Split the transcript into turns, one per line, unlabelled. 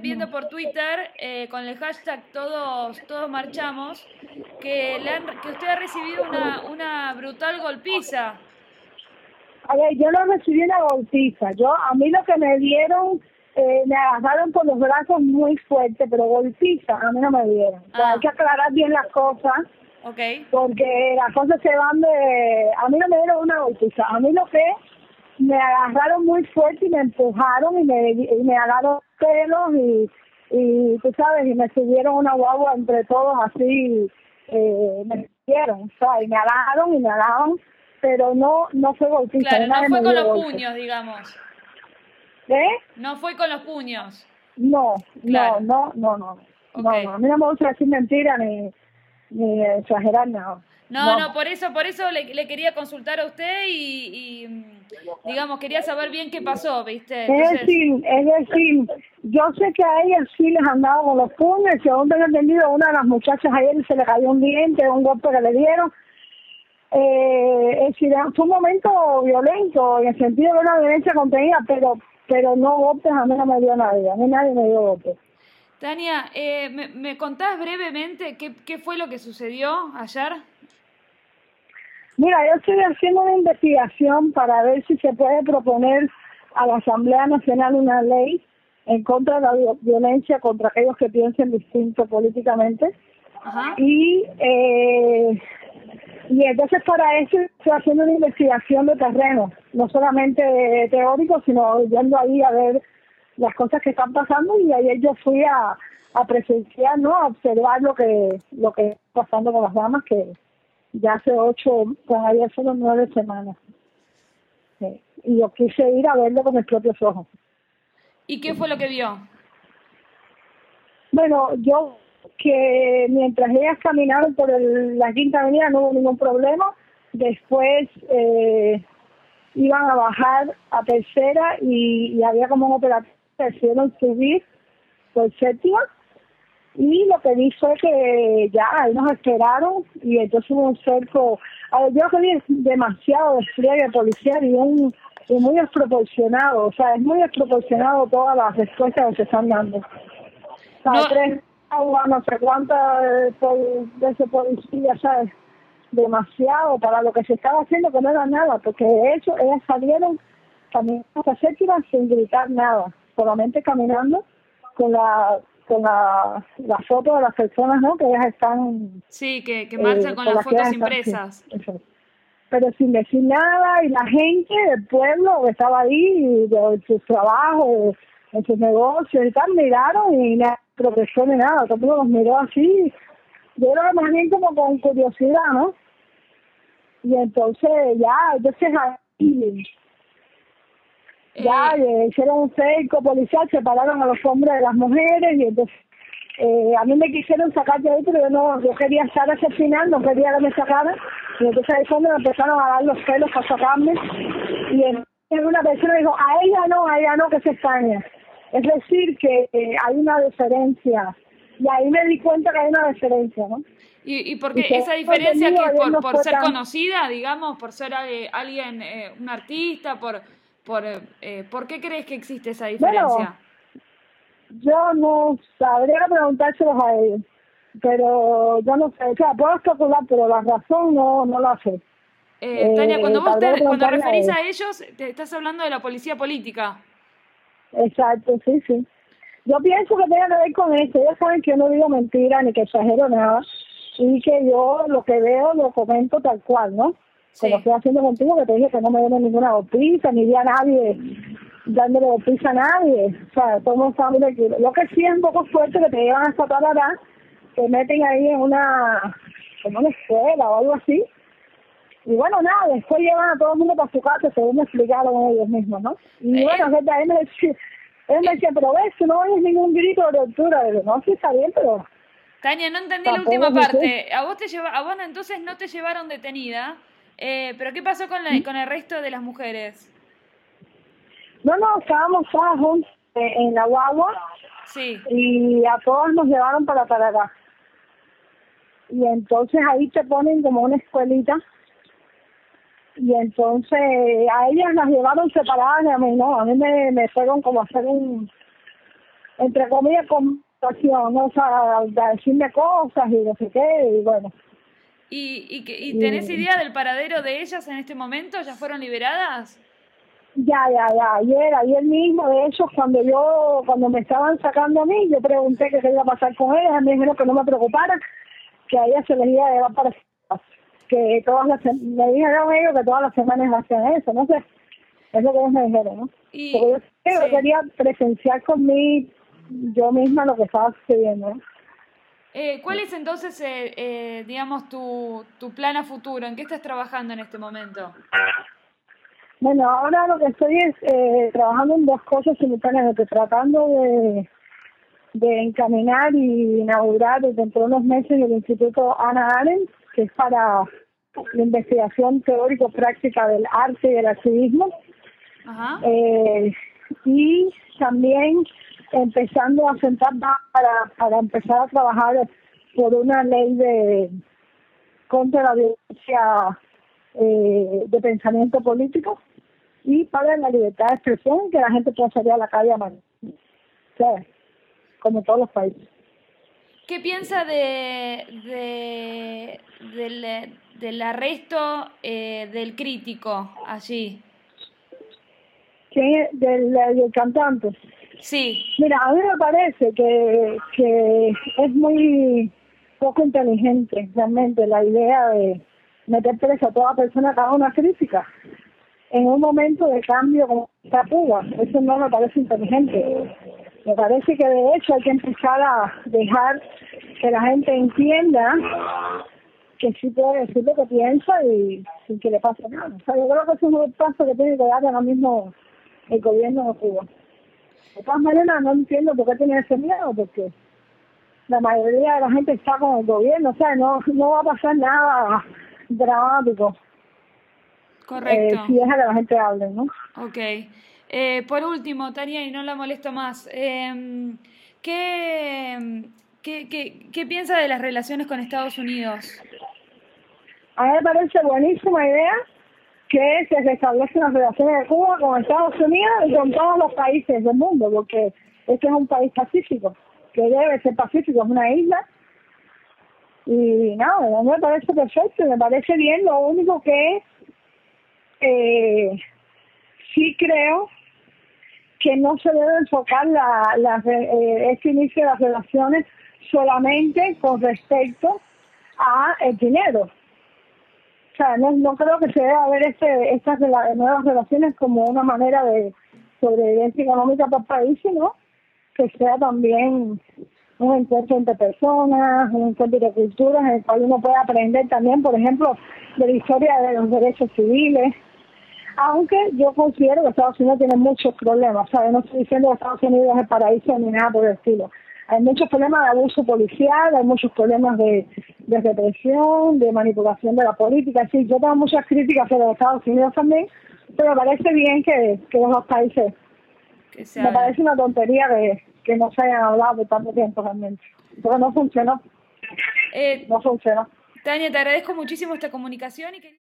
viendo por Twitter eh, con el hashtag todos todos marchamos que le han, que usted ha recibido una una brutal golpiza.
A ver, yo no recibí una golpiza. Yo a mí lo que me dieron eh, me agarraron por los brazos muy fuerte, pero golpiza a mí no me dieron. O sea,
Ah.
hay que aclarar bien las cosas. Porque las cosas se van de... A mí no me dieron una golpiza, a mí lo que me agarraron muy fuerte y me empujaron y me, y me agarraron pelos y, y tú sabes, y me subieron una guagua entre todos así, eh, me subieron, sea, y me agarraron y me agarraron, pero no no fue golpiza.
Claro, no fue con los
golpe.
puños, digamos.
¿Eh?
No fue con los puños.
No,
Claro.
no, no, no, no. No, no, a mí no me gusta decir mentira ni, ni exagerar nada.
No, no, por eso, por eso le, le quería consultar a usted y, y, mm, digamos, quería saber bien qué pasó, ¿viste?
Es
Entonces,
decir, es decir, yo sé que a ellas sí les han dado con los puños, según tengo entendido, a una de las muchachas ayer se le cayó un diente, un golpe que le dieron. Eh, es decir, fue un momento violento, en el sentido de una violencia contenida, pero pero no golpes, a mí no me dio nadie, a mí nadie me dio golpes.
Tania, eh, ¿me, ¿me contás brevemente qué, qué fue lo que sucedió ayer?
Mira, yo estoy haciendo una investigación para ver si se puede proponer a la Asamblea Nacional una ley en contra de la vi- violencia contra aquellos que piensen distinto políticamente.
Ajá.
Y, eh, y entonces para eso estoy haciendo una investigación de terreno, no solamente teórico, sino yendo ahí a ver las cosas que están pasando y ayer yo fui a, a presenciar, ¿no? A observar lo que, lo que está pasando con las damas que ya hace ocho, pues ayer fueron nueve semanas. Sí. Y yo quise ir a verlo con mis propios ojos.
¿Y qué fue lo que vio?
Bueno, yo que mientras ellas caminaron por el- la quinta avenida no hubo ningún problema. Después eh, iban a bajar a tercera y, y había como un operativo que decidieron subir por séptima. Y lo que vi fue que ya ahí nos esperaron y entonces hubo un cerco. Yo creo que es demasiado despliegue policial y, un, y muy desproporcionado. O sea, es muy desproporcionado todas las respuestas que se están dando. O sea,
No-
tres aguas, no sé cuántas eh, de ese policía, ¿sabes? Demasiado para lo que se estaba haciendo, que no era nada, porque de hecho ellas salieron caminando hasta séptima sin gritar nada, solamente caminando con la con la, la foto de las personas, ¿no? Que ellas están
Sí, que, que
eh,
marcha con
con
las fotos
están,
impresas.
sí. Pero sin decir nada, y la gente del pueblo que estaba ahí, de sus trabajos, en sus negocios y tal, miraron y nada, progresó ni nada, todo el mundo los miró así, yo creo que más bien como con curiosidad, ¿no? Y entonces ya, entonces ahí, ya
Eh,
hicieron un cerco policial, separaron a los hombres de las mujeres y entonces eh, a mí me quisieron sacar de ahí, pero yo no, yo quería estar hasta el final, no quería que me sacaran y entonces ahí fue me empezaron a dar los pelos para sacarme y en, una persona dijo, a ella no, a ella no, que se extraña. Es decir, que eh, hay una diferencia y ahí me di cuenta que hay una diferencia, ¿no?
¿Y, y por qué esa diferencia que por, por ser
tan-
conocida, digamos, por ser eh, alguien, eh, un artista, por, por, eh, ¿por qué crees que existe esa diferencia?
Yo no sabría preguntárselos a ellos, pero yo no sé, o sea, puedo especular, pero la razón no, no la sé.
Eh, Tania,
Eh,
cuando vos te, cuando
a
referís a ellos, te estás hablando de la policía política.
Exacto, sí, sí. Yo pienso que tiene que ver con eso. Ellos saben que yo no digo mentira ni que exagero nada y que yo lo que veo lo comento tal cual, ¿no?
Sí.
Como estoy haciendo contigo, que te dije que no me dieron ninguna golpiza, ni vi a nadie dándole golpiza a nadie. O sea, todo el tranquilo. Lo que sí es un poco fuerte que te llevan hasta Talará, te meten ahí en una, como una escuela o algo así. Y bueno, nada, después llevan a todo el mundo para su casa, según me explicaron ellos mismos, ¿no? Y
Eh.
bueno, gente, ahí me decía, él me decía, pero ves, tú no oyes ningún grito de tortura. Yo, no, sí está bien, pero
Tania, no entendí la última
es
parte. A vos te lleva, a vos entonces no te llevaron detenida, eh, pero ¿qué pasó con, la, con el resto de las mujeres?
no, no, estábamos todas juntas eh, en la guagua
Sí.
y a todas nos llevaron para Tarará. Y entonces ahí te ponen como una escuelita y entonces a ellas las llevaron separadas y a mí no, a mí me, me fueron como a hacer un entre comillas, compasión, ¿no? o sea, decirme cosas y no sé qué, y bueno.
¿Y, y, y tenés idea del paradero de ellas en este momento? ¿Ya fueron liberadas?
Ya, ya, ya. Ayer, ayer mismo, de hecho, cuando yo, cuando me estaban sacando a mí, yo pregunté qué iba a pasar con ellas, me dijeron que no me preocupara, que a ellas se les iba a llevar para que todas las me dijeron ellos que todas las semanas hacían eso, no sé, es lo que ellos me dijeron, ¿no? Y, yo, quería presenciar conmigo yo misma lo que estaba sucediendo.
Eh, ¿Cuál es entonces, eh, eh, digamos, tu, tu plan a futuro? ¿En qué estás trabajando en este momento?
Bueno, ahora lo que estoy es eh, trabajando en dos cosas simultáneamente, tratando de, de encaminar y inaugurar dentro de unos meses el Instituto Ana Arendt, que es para la investigación teórico-práctica del arte y del activismo. Eh, y también empezando a sentar para, para empezar a trabajar por una ley de contra la violencia eh, de pensamiento político y para la libertad de expresión que la gente pueda salir a la calle a mano. Como todos los países.
¿Qué piensa de, de del, del arresto eh, del crítico allí?
¿Quién? Del, del cantante.
Sí.
Mira, a mí me parece que, que es muy poco inteligente realmente la idea de meter presa a toda persona que haga una crítica en un momento de cambio como está Cuba. Eso no me parece inteligente. Me parece que de hecho hay que empezar a dejar que la gente entienda que sí puede decir lo que piensa y sin que le pase nada. O sea, yo creo que es un paso que tiene que dar ahora mismo el gobierno de Cuba. De todas maneras, no entiendo por qué tiene ese miedo, porque la mayoría de la gente está con el gobierno, o sea, no, no va a pasar nada dramático.
Correcto.
Eh, si deja que la gente hable, ¿no?
Ok. Eh, por último, Tania, y no la molesto más, eh, ¿qué, qué, qué, ¿qué piensa de las relaciones con Estados Unidos?
A mí me parece buenísima idea que se restablecen las relaciones de Cuba con Estados Unidos y con todos los países del mundo, porque este es un país pacífico, que debe ser pacífico, es una isla. Y nada, no, me parece perfecto, me parece bien, lo único que eh, sí creo que no se debe enfocar la, eh, este inicio de las relaciones solamente con respecto a el dinero sea, no, creo que se deba ver este, estas nuevas relaciones como una manera de sobrevivencia económica para el país, sino que sea también un encuentro entre personas, un encuentro de culturas en el cual uno puede aprender también, por ejemplo, de la historia de los derechos civiles, aunque yo considero que Estados Unidos tiene muchos problemas, ¿sabes? No estoy diciendo que Estados Unidos es el paraíso ni nada por el estilo, hay muchos problemas de abuso policial, hay muchos problemas de, de represión, de manipulación de la política. Sí, yo tengo muchas críticas a los Estados Unidos también, pero me parece bien que, que los países. me parece una tontería que, que no se hayan hablado por tanto tiempo realmente. Pero no funcionó.
Eh,
no funcionó.
Tania, te agradezco muchísimo esta comunicación y que...